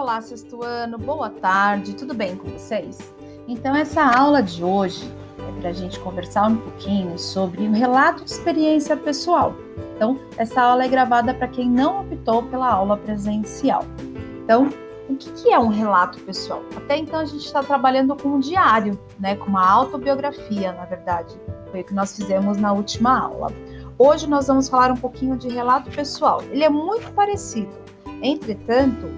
Olá, sexto ano, boa tarde, tudo bem com vocês? Então, essa aula de hoje é para a gente conversar um pouquinho sobre o relato de experiência pessoal. Então, essa aula é gravada para quem não optou pela aula presencial. Então, o que, que é um relato pessoal? Até então, a gente está trabalhando com um diário, né, com uma autobiografia, na verdade. Foi o que nós fizemos na última aula. Hoje nós vamos falar um pouquinho de relato pessoal. Ele é muito parecido. Entretanto,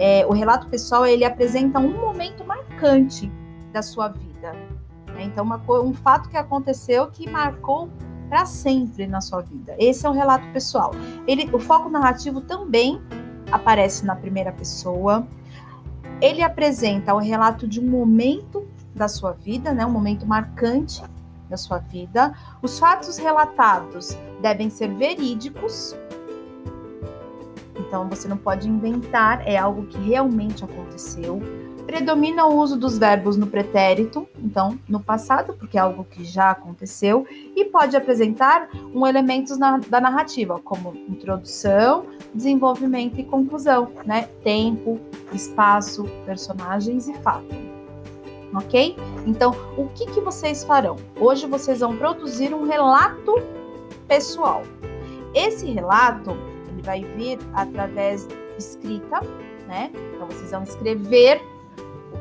é, o relato pessoal ele apresenta um momento marcante da sua vida. Né? Então, uma, um fato que aconteceu que marcou para sempre na sua vida. Esse é o relato pessoal. Ele, o foco narrativo também aparece na primeira pessoa. Ele apresenta o relato de um momento da sua vida, né, um momento marcante da sua vida. Os fatos relatados devem ser verídicos, então você não pode inventar, é algo que realmente aconteceu. Predomina o uso dos verbos no pretérito, então no passado, porque é algo que já aconteceu, e pode apresentar um elementos na, da narrativa, como introdução, desenvolvimento e conclusão, né? Tempo, espaço, personagens e fato. Ok? Então, o que, que vocês farão? Hoje vocês vão produzir um relato pessoal. Esse relato ele vai vir através de escrita, né? Então vocês vão escrever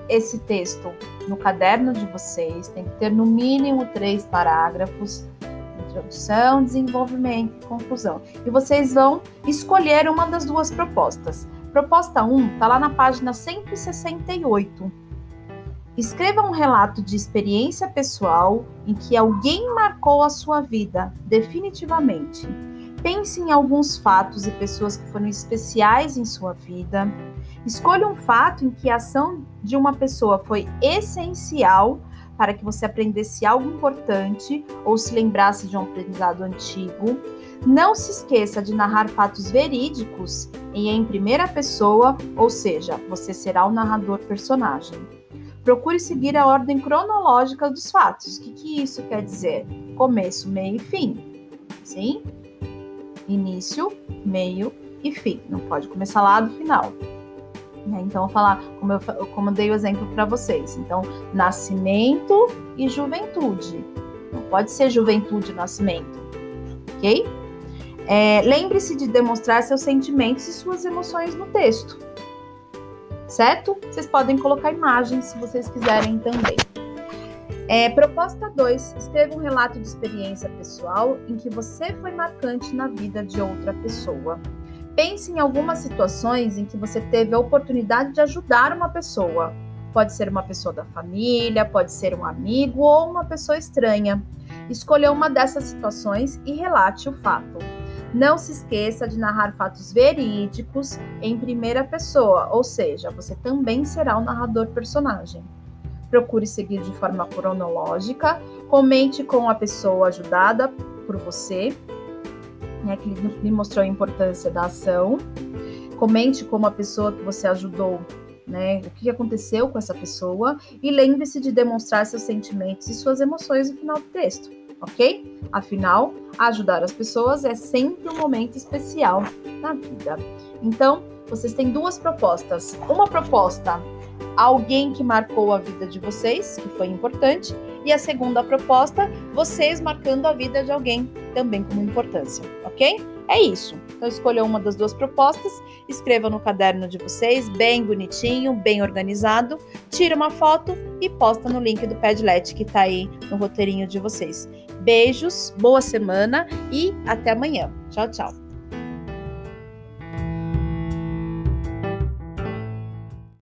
esse texto no caderno de vocês, tem que ter no mínimo três parágrafos, introdução, desenvolvimento e conclusão. E vocês vão escolher uma das duas propostas. Proposta 1 está lá na página 168. Escreva um relato de experiência pessoal em que alguém marcou a sua vida definitivamente Pense em alguns fatos e pessoas que foram especiais em sua vida. Escolha um fato em que a ação de uma pessoa foi essencial para que você aprendesse algo importante ou se lembrasse de um aprendizado antigo. Não se esqueça de narrar fatos verídicos e em primeira pessoa, ou seja, você será o narrador personagem. Procure seguir a ordem cronológica dos fatos. O que, que isso quer dizer? Começo, meio e fim. Sim? Início, meio e fim. Não pode começar lá do final. Né? Então, vou falar como eu, como eu dei o exemplo para vocês. Então, nascimento e juventude. Não pode ser juventude e nascimento, ok? É, Lembre-se de demonstrar seus sentimentos e suas emoções no texto, certo? Vocês podem colocar imagens se vocês quiserem também. É, proposta 2. Escreva um relato de experiência pessoal em que você foi marcante na vida de outra pessoa. Pense em algumas situações em que você teve a oportunidade de ajudar uma pessoa. Pode ser uma pessoa da família, pode ser um amigo ou uma pessoa estranha. Escolha uma dessas situações e relate o fato. Não se esqueça de narrar fatos verídicos em primeira pessoa, ou seja, você também será o narrador personagem procure seguir de forma cronológica, comente com a pessoa ajudada por você, né, que lhe mostrou a importância da ação, comente com a pessoa que você ajudou, né, o que aconteceu com essa pessoa, e lembre-se de demonstrar seus sentimentos e suas emoções no final do texto, ok? Afinal, ajudar as pessoas é sempre um momento especial na vida. Então, vocês têm duas propostas. Uma proposta alguém que marcou a vida de vocês, que foi importante, e a segunda proposta, vocês marcando a vida de alguém também como importância, ok? É isso. Então escolha uma das duas propostas, escreva no caderno de vocês, bem bonitinho, bem organizado, tira uma foto e posta no link do Padlet que tá aí no roteirinho de vocês. Beijos, boa semana e até amanhã. Tchau, tchau.